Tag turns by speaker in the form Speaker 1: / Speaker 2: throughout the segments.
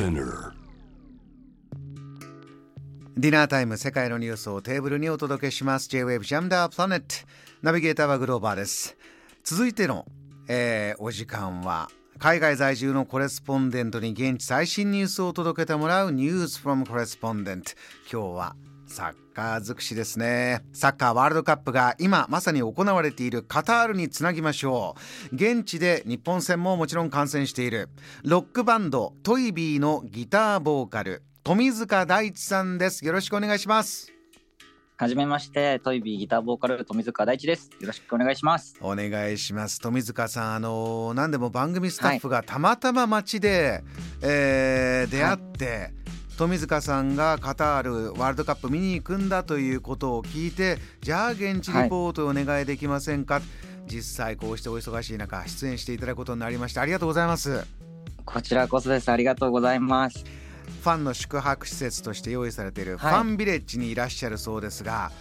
Speaker 1: Spinner
Speaker 2: ディナータイム世界のニュースをテーブルにお届けします。J-Wave ジャムダープラネット。ナビゲーターはグローバーです。続いての、えーお時間は海外在住のコレスポンデントに現地最新ニュースを届けてもらうニュースフォームコレスポンデント今日はサッカー尽くしですね。サッカーワールドカップが今まさに行われているカタールにつなぎましょう。現地で日本戦ももちろん観戦している。ロックバンドトイビーのギターボーカル富塚大地さんです。よろしくお願いします。
Speaker 3: はじめまして、トイビーギターボーカル富塚大地です。よろしくお願いします。
Speaker 2: お願いします。富塚さんあの何でも番組スタッフがたまたま街で、えー出会って、富塚さんがカタールワールドカップ見に行くんだということを聞いてじゃあ現地リポートをお願いできませんか、実際こうしてお忙しい中出演していただくことになりましたありがとうございます。
Speaker 3: こちらこそです。ありがとうございます。
Speaker 2: ファンの宿泊施設として用意されているフ
Speaker 3: はい。
Speaker 2: ァンビレッジにいらっしゃるそうですが、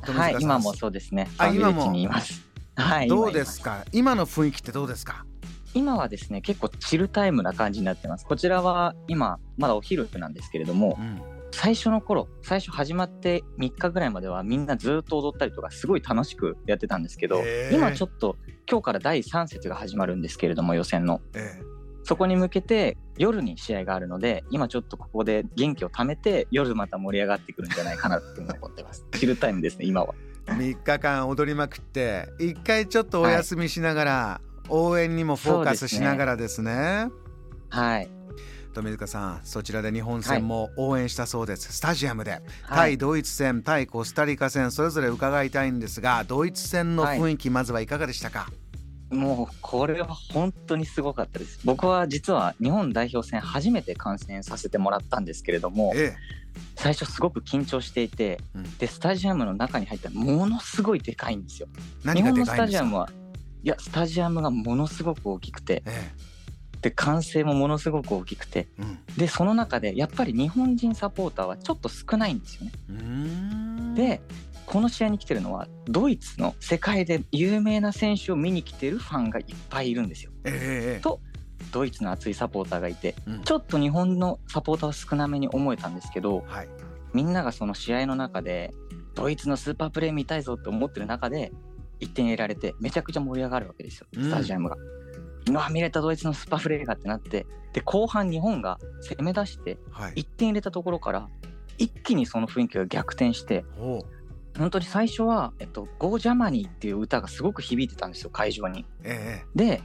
Speaker 3: はい、今もそうですね。
Speaker 2: あ
Speaker 3: ファンビレッジ
Speaker 2: 今も
Speaker 3: にいます。はい、
Speaker 2: どうですか？今の雰囲気ってどうですか？
Speaker 3: 今はですね、結構チルタイムな感じになってます。こちらは今、まだお昼なんですけれども
Speaker 2: う、ん
Speaker 3: 最初の頃、最初始まって3日ぐらいまではみんなずっと踊ったりとか、すごい楽しくやってたんですけど今ちょっと、今日から第3節が始まるんですけれども、予選の。
Speaker 2: ええ
Speaker 3: そこに向けて夜に試合があるので今ちょっとここで元気を貯めて夜また盛り上がってくるんじゃないかなって思ってます。チルタイムですね今は。
Speaker 2: 3日間踊りまくって一回ちょっとお休みしながら、応援にもフォーカスしながらですね。
Speaker 3: はい。
Speaker 2: 富塚さんそちらで日本戦も応援したそうです、スタジアムで、
Speaker 3: はい、
Speaker 2: 対ドイツ戦対コスタリカ戦それぞれ伺いたいんですがドイツ戦の雰囲気、まずはいかがでしたか？
Speaker 3: もうこれは本当にすごかったです。僕は実は日本代表戦初めて観戦させてもらったんですけれども
Speaker 2: え
Speaker 3: 最初すごく緊張していて
Speaker 2: え、うん。
Speaker 3: でスタジアムの中に入ったらものすごいでかいんですよ。
Speaker 2: 何が
Speaker 3: 日本のス
Speaker 2: でかいんですか？
Speaker 3: タジアムはいやスタジアムがものすごく大きくて。
Speaker 2: え
Speaker 3: で歓声もものすごく大きくて。
Speaker 2: えうん。
Speaker 3: でその中でやっぱり日本人サポーターはちょっと少ないんですよね。でこの試合に来てるのはドイツの世界で有名な選手を見に来てるファンがいっぱいいるんですよ。
Speaker 2: ええ。
Speaker 3: とドイツの熱いサポーターがいて。
Speaker 2: うん。
Speaker 3: ちょっと日本のサポーターは少なめに思えたんですけど
Speaker 2: はい。
Speaker 3: みんながその試合の中でドイツのスーパープレー見たいぞって思ってる中で1点入れられてめちゃくちゃ盛り上がるわけですよ
Speaker 2: うん
Speaker 3: スタジアムが。うわ見れたドイツのスーパープレーがってなってで後半日本が攻め出して
Speaker 2: はい
Speaker 3: 1点入れたところから一気にその雰囲気が逆転して
Speaker 2: おう
Speaker 3: 本当に最初は「えっと、Go Germany」っていう歌がすごく響いてたんですよ会場に。
Speaker 2: え
Speaker 3: で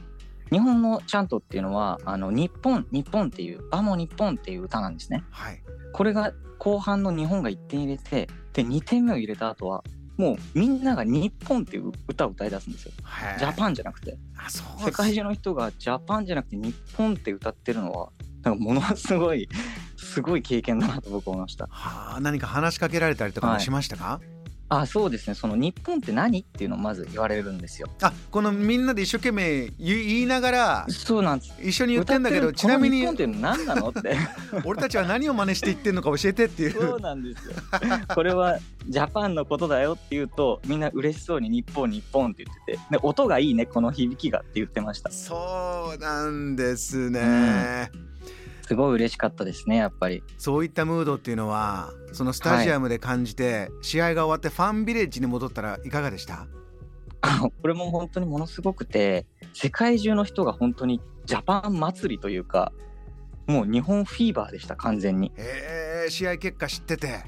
Speaker 3: 日本のチャントっていうのは「あの日本日本」っていう「バモ日本」っていう歌なんですね。
Speaker 2: えはい
Speaker 3: これが後半の日本が1点入れてで2点目を入れた後はもうみんなが「日本」っていう歌を歌い出すんですよ。
Speaker 2: はい
Speaker 3: ジャパンじゃなくて。世界中の人がジャパンじゃなくて日本って歌ってるのはなんかものすごいすごい経験だなと僕は思いました。
Speaker 2: はあ何か話しかけられたりとかも
Speaker 3: はい。
Speaker 2: しましたか、
Speaker 3: あそうですね。その日本って何っていうのをまず言われるんですよ。
Speaker 2: あこのみんなで一生懸命言いながら
Speaker 3: そうなんです。
Speaker 2: 一緒に言ってんだけどちなみに
Speaker 3: 日本って何なのって。
Speaker 2: 俺たちは何を真似して言ってんのか教えてってい
Speaker 3: そううなんですよ。これはジャパンのことだよって言うとみんな嬉しそうに日本日本って言ってて。で音がいいねこの響きがって言ってました。
Speaker 2: そうなんですね、
Speaker 3: すごい嬉しかったですねやっぱり。
Speaker 2: そういったムードっていうのはそのスタジアムで感じて、試合が終わってファンビレッジに戻ったらいかがでした？
Speaker 3: これも本当にものすごくて世界中の人が本当にジャパン祭りというかもう日本フィーバーでした完全に。
Speaker 2: へえ試合結果知ってて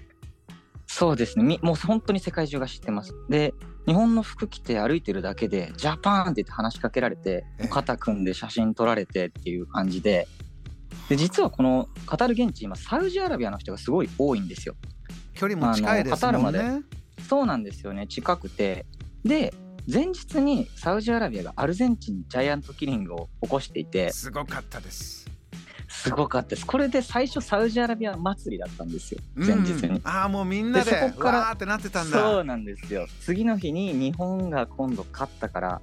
Speaker 3: そうですねみもう本当に世界中が知ってます。で日本の服着て歩いてるだけでジャパンって言って話しかけられて
Speaker 2: ええ
Speaker 3: 肩組んで写真撮られてっていう感じでで実はこのカタール現地今サウジアラビアの人がすごい多いんですよ。
Speaker 2: 距離も近いですもん
Speaker 3: あのカター
Speaker 2: ね
Speaker 3: そうなんですよね。近くて。で前日にサウジアラビアがアルゼンチンにジャイアントキリングを起こしていて。
Speaker 2: すごかったです。
Speaker 3: すごかったです。これで最初サウジアラビア祭りだったんですよ。前日に、
Speaker 2: うんああもうみんなで
Speaker 3: でそこから
Speaker 2: わーってなってたんだ。
Speaker 3: そうなんですよ。次の日に日本が今度勝ったから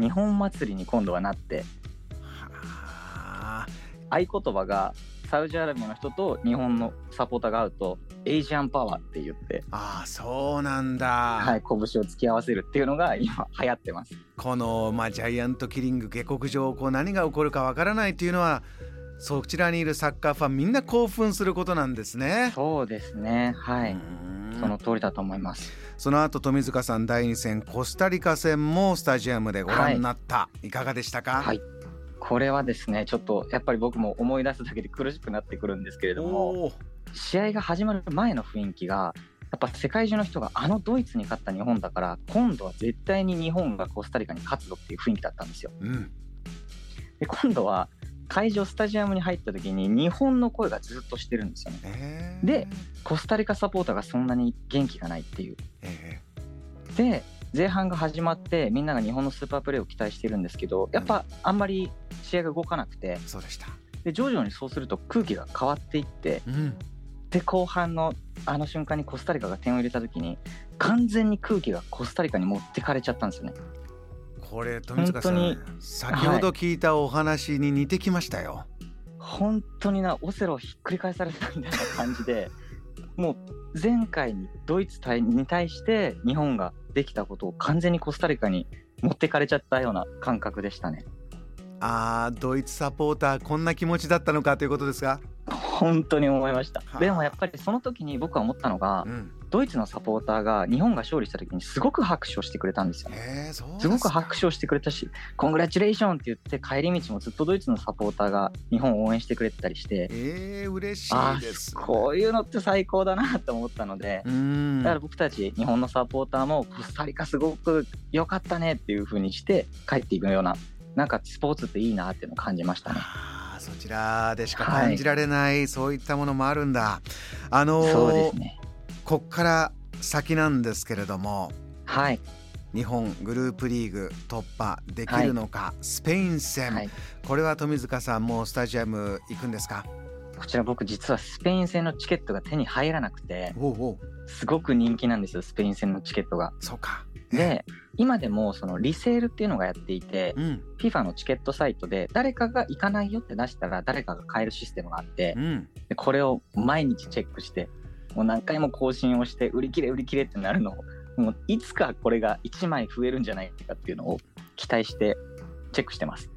Speaker 3: 日本祭りに今度はなって。
Speaker 2: はあ
Speaker 3: 合言葉がサウジアラビアの人と日本のサポーターが会うとエイジアンパワーって言って、
Speaker 2: ああそうなんだ、
Speaker 3: はい、拳を突き合わせるっていうのが今流行ってます。
Speaker 2: この、まあ、ジャイアントキリング下克上こう何が起こるかわからないっていうのはそちらにいるサッカーファンみんな興奮することなんですね。
Speaker 3: そうですね。はい。その通りだと思います。
Speaker 2: その後富塚さん第2戦コスタリカ戦もスタジアムでご覧になった、はい、いかがでしたか？
Speaker 3: はいこれはですねちょっとやっぱり僕も思い出すだけで苦しくなってくるんですけれども試合が始まる前の雰囲気がやっぱ世界中の人があのドイツに勝った日本だから今度は絶対に日本がコスタリカに勝つぞっていう雰囲気だったんですよ。うん、で今度は会場スタジアムに入った時に日本の声がずっとしてるんですよね。でコスタリカサポーターがそんなに元気がないっていう。で前半が始まってみんなが日本のスーパープレーを期待してるんですけどやっぱあんまり試合が動かなくて、
Speaker 2: そうでした。
Speaker 3: で徐々にそうすると空気が変わっていって、うん、で後半のあの瞬間にコスタリカが点を入れた時に完全に空気がコスタリカに持ってかれちゃったんですよね。
Speaker 2: これ富塚さん先ほど聞いたお話に似てきましたよ。
Speaker 3: 本当になオセロひっくり返されたみたいな感じでもう前回にドイツに対して日本ができたことを完全にコスタリカに持ってかれちゃったような感覚でしたね。
Speaker 2: あードイツサポーターこんな気持ちだったのかということですか
Speaker 3: 本当に思いました。でもやっぱりその時に僕は思ったのが、うん、ドイツのサポーターが日本が勝利した時にすごく拍手をしてくれたんですよ、ね。すすごく拍手をしてくれたし、コングラチュレーションって言って帰り道もずっとドイツのサポーターが日本を応援してくれてたりして、
Speaker 2: えー、嬉しいです、
Speaker 3: ね、こういうのって最高だなと思ったので、だから僕たち日本のサポーターもコスタリカすごく良かったねっていう風にして帰っていくような、なんかスポーツっていいなっていうのを感じましたね。
Speaker 2: そちらでしか感じられない、はい、そういったものもあるんだ。あの
Speaker 3: そうですね。
Speaker 2: こっから先なんですけれども、
Speaker 3: はい。
Speaker 2: 日本グループリーグ突破できるのか、はい、スペイン戦、はい、これは富塚さんもスタジアム行くんですか？
Speaker 3: こちら僕実はスペイン戦のチケットが手に入らなくてすごく人気なんですよスペイン戦のチケットが。
Speaker 2: そうか。
Speaker 3: で今でもそのリセールっていうのがやっていて、うん、FIFA のチケットサイトで誰かが行かないよって出したら誰かが買えるシステムがあって、うん、でこれを毎日チェックしてもう何回も更新をして売り切れ売り切れってなるのをもういつかこれが1枚増えるんじゃないかっていうのを期待してチェックしてます。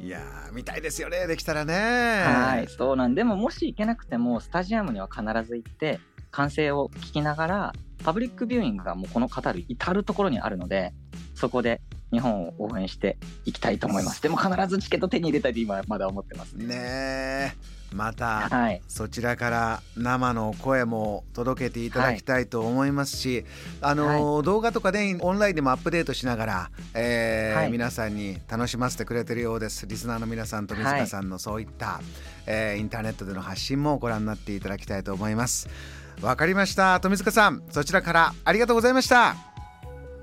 Speaker 2: いや見たいですよねできたらね。
Speaker 3: はいそうなん。でももし行けなくてもスタジアムには必ず行って歓声を聞きながらパブリックビューイングがもうこのカタール至る所にあるのでそこで日本を応援していきたいと思います。でも必ずチケット手に入れたいと今まだ思ってます。
Speaker 2: ねねまた、はい、そちらから生の声も届けていただきたいと思いますし、はい、あの、はい、動画とかでオンラインでもアップデートしながら、えー皆さんに楽しませてくれてるようです。リスナーの皆さんと水川さんのそういった、えー、インターネットでの発信もご覧になっていただきたいと思います。わかりました。富塚さんそちらからありがとうございました。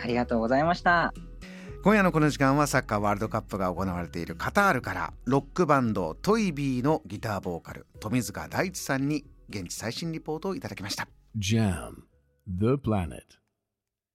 Speaker 2: あ
Speaker 3: りがとうございました
Speaker 2: 今夜のこの時間はサッカーワールドカップが行われているカタールからロックバンドトイビーのギターボーカル富塚大地さんに現地最新リポートをいただきました。JAM The Planet.